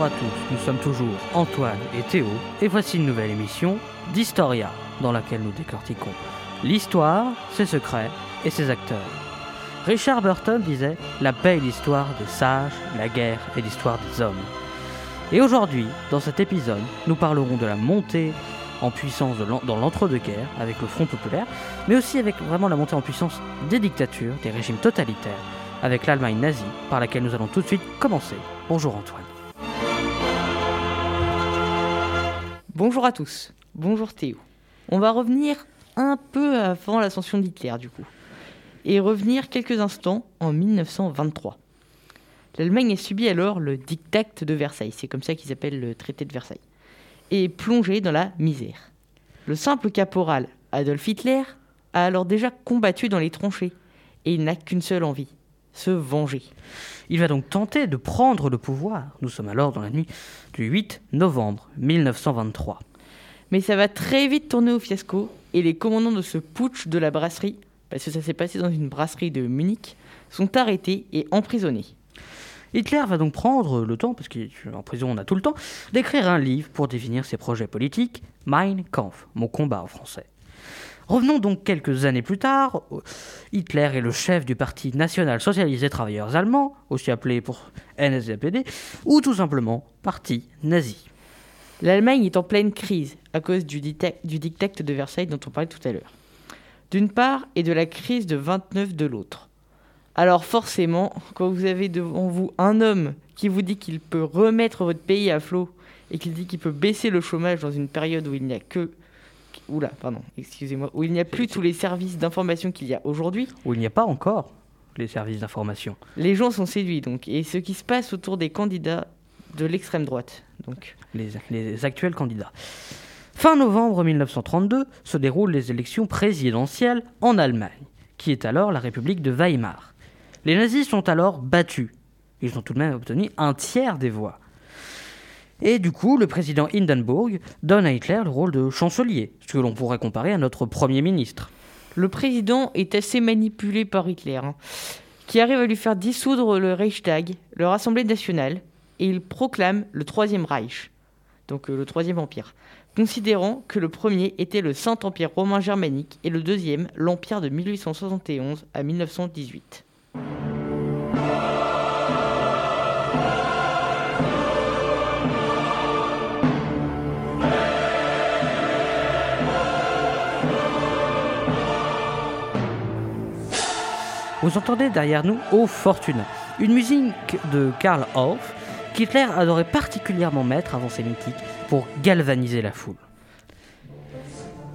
Bonjour à tous, nous sommes toujours Antoine et Théo, et voici une nouvelle émission d'Historia, dans laquelle nous décortiquons l'histoire, ses secrets et ses acteurs. Richard Burton disait La paix est l'histoire des sages, la guerre est l'histoire des hommes. Et aujourd'hui, dans cet épisode, nous parlerons de la montée en puissance dans l'entre-deux-guerres avec le Front populaire, mais aussi avec vraiment la montée en puissance des dictatures, des régimes totalitaires, avec l'Allemagne nazie, par laquelle nous allons tout de suite commencer. Bonjour Antoine. Bonjour à tous, bonjour Théo. On va revenir un peu avant l'ascension d'Hitler du coup, et revenir quelques instants en 1923. L'Allemagne a subi alors le diktat de Versailles, c'est comme ça qu'ils appellent le traité de Versailles, et est plongée dans la misère. Le simple caporal Adolf Hitler a alors déjà combattu dans les tranchées, et il n'a qu'une seule envie, se venger. Il va donc tenter de prendre le pouvoir. Nous sommes alors dans la nuit du 8 novembre 1923. Mais ça va très vite tourner au fiasco et les commandants de ce putsch de la brasserie, parce que ça s'est passé dans une brasserie de Munich, sont arrêtés et emprisonnés. Hitler va donc prendre le temps, parce qu'en prison on a tout le temps, d'écrire un livre pour définir ses projets politiques, Mein Kampf, mon combat en français. Revenons donc quelques années plus tard. Hitler est le chef du Parti national socialiste des travailleurs allemands, aussi appelé pour NSDAPD, ou tout simplement Parti nazi. L'Allemagne est en pleine crise à cause du, du de Versailles dont on parlait tout à l'heure. D'une part, et de la crise de 29 de l'autre. Alors forcément, quand vous avez devant vous un homme qui vous dit qu'il peut remettre votre pays à flot et qu'il dit qu'il peut baisser le chômage dans une période où il n'y a que... Oula, pardon, excusez-moi, où il n'y a plus tous les services d'information qu'il y a aujourd'hui, Où il n'y a pas encore les services d'information. les gens sont séduits donc. Et ce qui se passe autour des candidats de l'extrême droite. Donc, les, les actuels candidats. Fin novembre 1932 se déroulent les élections présidentielles en Allemagne, qui est alors la République de Weimar. Les nazis sont alors battus. Ils ont tout de même obtenu un tiers des voix. Et du coup, le président Hindenburg donne à Hitler le rôle de chancelier, ce que l'on pourrait comparer à notre Premier ministre. Le président est assez manipulé par Hitler, hein, qui arrive à lui faire dissoudre le Reichstag, leur Assemblée nationale, et il proclame le Troisième Reich, donc euh, le Troisième Empire, considérant que le premier était le Saint-Empire romain germanique et le deuxième l'Empire de 1871 à 1918. Vous entendez derrière nous Au Fortuna, une musique de Karl Orff qu'Hitler adorait particulièrement mettre avant ses mythiques pour galvaniser la foule.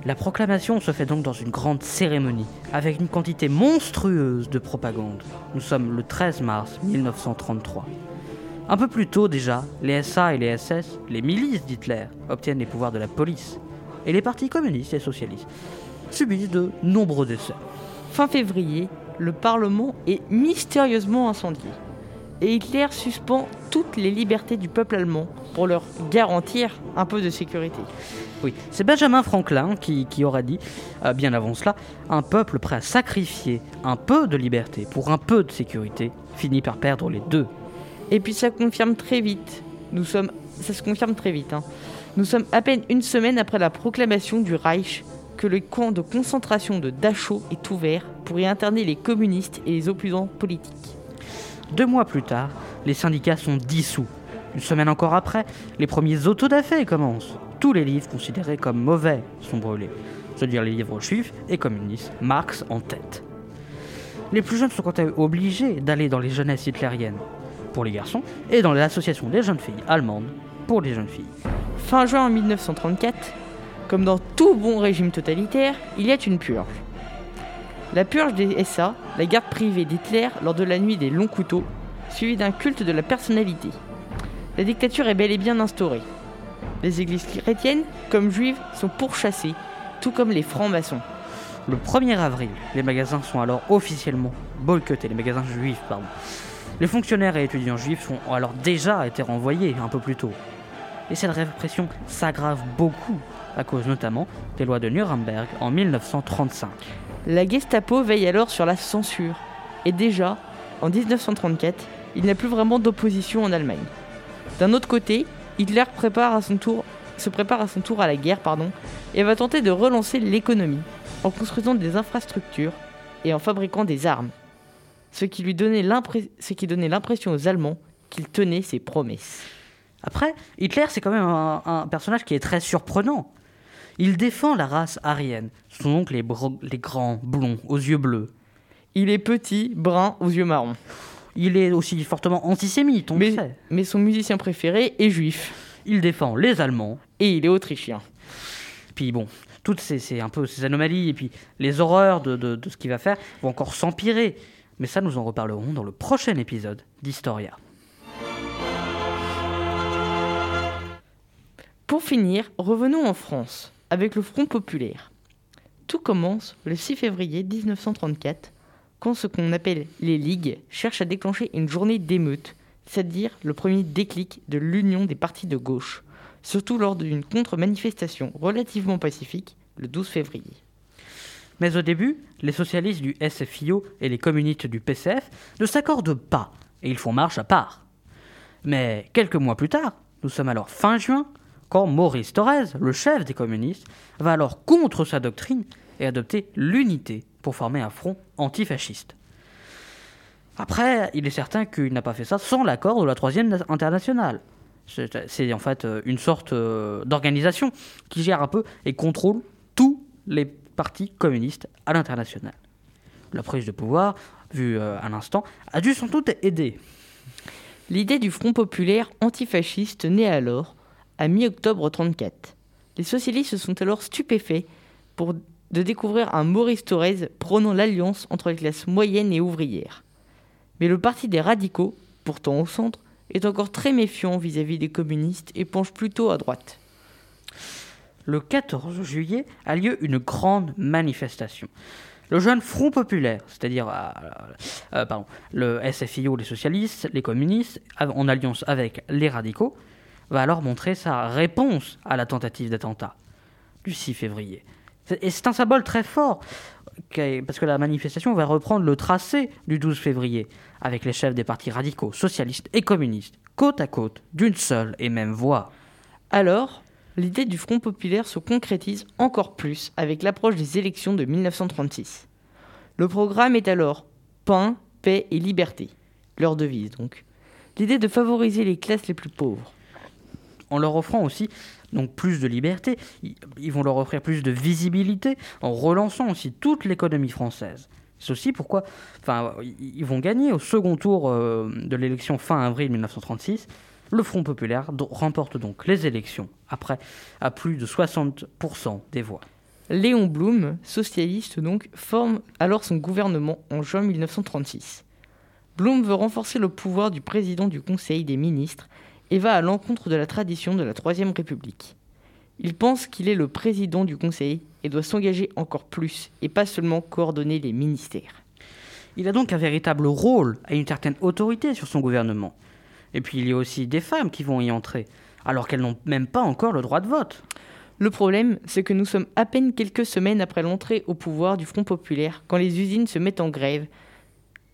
La proclamation se fait donc dans une grande cérémonie, avec une quantité monstrueuse de propagande. Nous sommes le 13 mars 1933. Un peu plus tôt déjà, les SA et les SS, les milices d'Hitler, obtiennent les pouvoirs de la police, et les partis communistes et socialistes subissent de nombreux décès. Fin février, le Parlement est mystérieusement incendié. Et Hitler suspend toutes les libertés du peuple allemand pour leur garantir un peu de sécurité. Oui, c'est Benjamin Franklin qui, qui aura dit, euh, bien avant cela, un peuple prêt à sacrifier un peu de liberté pour un peu de sécurité finit par perdre les deux. Et puis ça confirme très vite. Nous sommes, ça se confirme très vite. hein. Nous sommes à peine une semaine après la proclamation du Reich que le camp de concentration de Dachau est ouvert pour y interner les communistes et les opposants politiques. Deux mois plus tard, les syndicats sont dissous. Une semaine encore après, les premiers autodafés commencent. Tous les livres considérés comme mauvais sont brûlés. C'est-à-dire les livres juifs et communistes, Marx en tête. Les plus jeunes sont quant à eux obligés d'aller dans les jeunesses hitlériennes pour les garçons et dans l'association des jeunes filles allemandes pour les jeunes filles. Fin juin 1934, comme dans tout bon régime totalitaire, il y a une purge. La purge des SA, la garde privée d'Hitler lors de la nuit des longs couteaux, suivie d'un culte de la personnalité. La dictature est bel et bien instaurée. Les églises chrétiennes, comme juives, sont pourchassées, tout comme les francs-maçons. Le 1er avril, les magasins sont alors officiellement boycottés, les magasins juifs, pardon. Les fonctionnaires et étudiants juifs ont alors déjà été renvoyés un peu plus tôt. Et cette répression s'aggrave beaucoup à cause notamment des lois de Nuremberg en 1935. La Gestapo veille alors sur la censure. Et déjà, en 1934, il n'y a plus vraiment d'opposition en Allemagne. D'un autre côté, Hitler prépare à son tour, se prépare à son tour à la guerre pardon, et va tenter de relancer l'économie en construisant des infrastructures et en fabriquant des armes. Ce qui, lui donnait ce qui donnait l'impression aux Allemands qu'il tenait ses promesses. Après, Hitler, c'est quand même un, personnage qui est très surprenant. Il défend la race aryenne. Ce sont donc les, grands blonds aux yeux bleus. Il est petit, brun, aux yeux marrons. Il est aussi fortement antisémite, on mais, le sait. Mais son musicien préféré est juif. Il défend les Allemands. Et il est autrichien. Puis bon, toutes ces, un peu ces anomalies et puis les horreurs de, de ce qu'il va faire vont encore s'empirer. Mais ça, nous en reparlerons dans le prochain épisode d'Historia. Pour finir, revenons en France, avec le Front populaire. Tout commence le 6 février 1934, quand ce qu'on appelle les ligues cherchent à déclencher une journée d'émeute, c'est-à-dire le premier déclic de l'union des partis de gauche, surtout lors d'une contre-manifestation relativement pacifique le 12 février. Mais au début, les socialistes du SFIO et les communistes du PCF ne s'accordent pas et ils font marche à part. Mais quelques mois plus tard, nous sommes alors fin juin, Maurice Thorez, le chef des communistes, va alors contre sa doctrine et adopter l'unité pour former un front antifasciste. Après, il est certain qu'il n'a pas fait ça sans l'accord de la Troisième Internationale. C'est en fait euh, une sorte euh, d'organisation qui gère un peu et contrôle tous les partis communistes à l'international. La prise de pouvoir, vue euh, à l'instant, a dû sans doute aider. L'idée du Front populaire antifasciste naît alors à mi-octobre 34. Les socialistes se sont alors stupéfaits de découvrir un Maurice Thorez prônant l'alliance entre les classes moyennes et ouvrières. Mais le parti des radicaux, pourtant au centre, est encore très méfiant vis-à-vis des communistes et penche plutôt à droite. Le 14 juillet a lieu une grande manifestation. Le jeune Front populaire, c'est-à-dire euh, euh, le SFIO, les socialistes, les communistes, en alliance avec les radicaux, va alors montrer sa réponse à la tentative d'attentat du 6 février. Et c'est un symbole très fort, parce que la manifestation va reprendre le tracé du 12 février, avec les chefs des partis radicaux, socialistes et communistes, côte à côte, d'une seule et même voix. Alors, l'idée du Front populaire se concrétise encore plus avec l'approche des élections de 1936. Le programme est alors pain, paix et liberté, leur devise donc. L'idée de favoriser les classes les plus pauvres, en leur offrant aussi donc plus de liberté, ils vont leur offrir plus de visibilité en relançant aussi toute l'économie française. C'est aussi pourquoi enfin, ils vont gagner au second tour euh, de l'élection fin avril 1936. Le Front populaire remporte donc les élections après à plus de 60% des voix. Léon Blum, socialiste donc, forme alors son gouvernement en juin 1936. Blum veut renforcer le pouvoir du président du Conseil des ministres et va à l'encontre de la tradition de la Troisième République. Il pense qu'il est le président du Conseil et doit s'engager encore plus et pas seulement coordonner les ministères. Il a donc un véritable rôle et une certaine autorité sur son gouvernement. Et puis il y a aussi des femmes qui vont y entrer, alors qu'elles n'ont même pas encore le droit de vote. Le problème, c'est que nous sommes à peine quelques semaines après l'entrée au pouvoir du Front populaire, quand les usines se mettent en grève,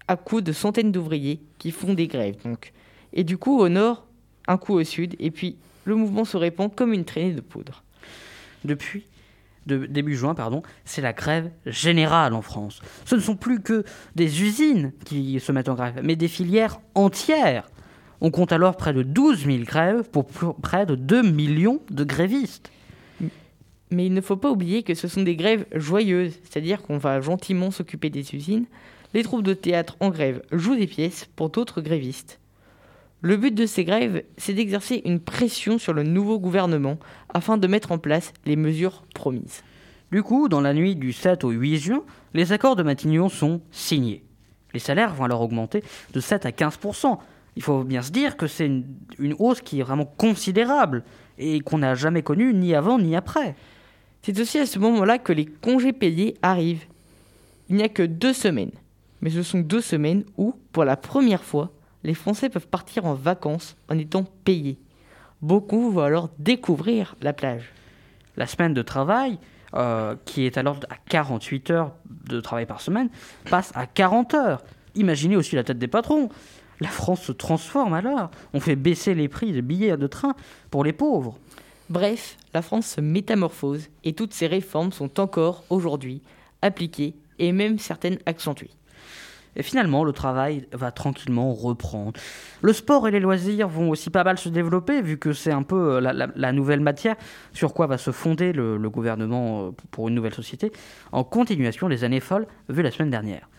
à coups de centaines d'ouvriers qui font des grèves donc. Et du coup, au nord, un coup au sud, et puis le mouvement se répand comme une traînée de poudre. Depuis de début juin, pardon, c'est la grève générale en France. Ce ne sont plus que des usines qui se mettent en grève, mais des filières entières. On compte alors près de 12 000 grèves pour près de 2 millions de grévistes. Mais il ne faut pas oublier que ce sont des grèves joyeuses, c'est-à-dire qu'on va gentiment s'occuper des usines. Les troupes de théâtre en grève jouent des pièces pour d'autres grévistes. Le but de ces grèves, c'est d'exercer une pression sur le nouveau gouvernement afin de mettre en place les mesures promises. Du coup, dans la nuit du 7 au 8 juin, les accords de Matignon sont signés. Les salaires vont alors augmenter de 7 à 15% Il faut bien se dire que c'est une, hausse qui est vraiment considérable et qu'on n'a jamais connue ni avant ni après. C'est aussi à ce moment-là que les congés payés arrivent. Il n'y a que deux semaines, mais ce sont deux semaines où, pour la première fois, les Français peuvent partir en vacances en étant payés. Beaucoup vont alors découvrir la plage. La semaine de travail, euh, qui est alors à 48 heures de travail par semaine, passe à 40 heures. Imaginez aussi la tête des patrons. La France se transforme alors. On fait baisser les prix des billets de train pour les pauvres. Bref, la France se métamorphose et toutes ces réformes sont encore aujourd'hui appliquées et même certaines accentuées. Et finalement, le travail va tranquillement reprendre. Le sport et les loisirs vont aussi pas mal se développer, vu que c'est un peu euh, la, nouvelle matière sur quoi va se fonder le, gouvernement euh, pour une nouvelle société, en continuation des années folles vues la semaine dernière.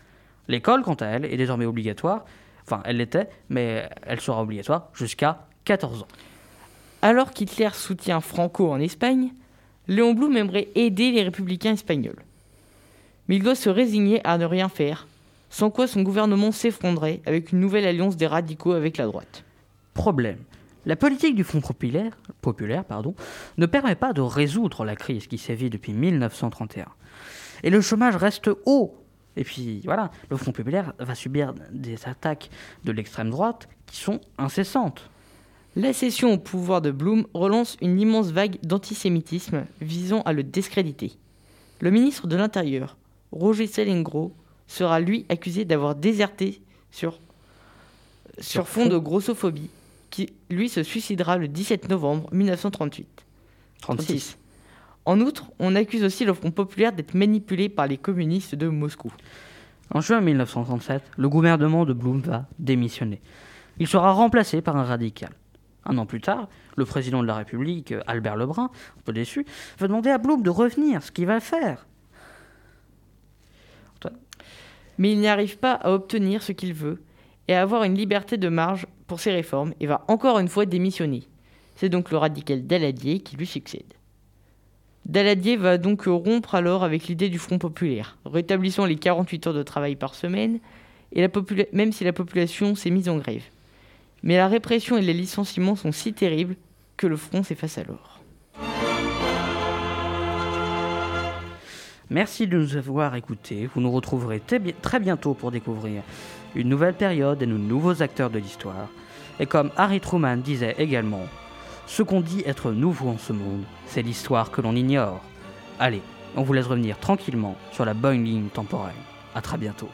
L'école, quant à elle, est désormais obligatoire. Enfin, elle l'était, mais elle sera obligatoire jusqu'à 14 ans. Alors qu'Hitler soutient Franco en Espagne, Léon Blum aimerait aider les républicains espagnols. Mais il doit se résigner à ne rien faire sans quoi son gouvernement s'effondrait avec une nouvelle alliance des radicaux avec la droite. Problème. La politique du Front populaire, populaire pardon, ne permet pas de résoudre la crise qui sévit depuis 1931. Et le chômage reste haut. Et puis voilà, le Front populaire va subir des attaques de l'extrême droite qui sont incessantes. La cession au pouvoir de Blum relance une immense vague d'antisémitisme visant à le discréditer. Le ministre de l'Intérieur, Roger Selengro, sera lui accusé d'avoir déserté sur, sur fond de grossophobie, qui lui se suicidera le 17 novembre 1938. 36. En outre, on accuse aussi le Front populaire d'être manipulé par les communistes de Moscou. En juin 1937, le gouvernement de Blum va démissionner. Il sera remplacé par un radical. Un an plus tard, le président de la République, Albert Lebrun, un peu déçu, va demander à Blum de revenir, ce qu'il va faire mais il n'arrive pas à obtenir ce qu'il veut et à avoir une liberté de marge pour ses réformes et va encore une fois démissionner. C'est donc le radical Daladier qui lui succède. Daladier va donc rompre alors avec l'idée du Front populaire, rétablissant les 48 heures de travail par semaine, même si la population s'est mise en grève. Mais la répression et les licenciements sont si terribles que le Front s'efface alors. Merci de nous avoir écoutés. Vous nous retrouverez très bientôt pour découvrir une nouvelle période et de nouveaux acteurs de l'histoire. Et comme Harry Truman disait également, ce qu'on dit être nouveau en ce monde, c'est l'histoire que l'on ignore. Allez, on vous laisse revenir tranquillement sur la bonne ligne temporelle. A très bientôt.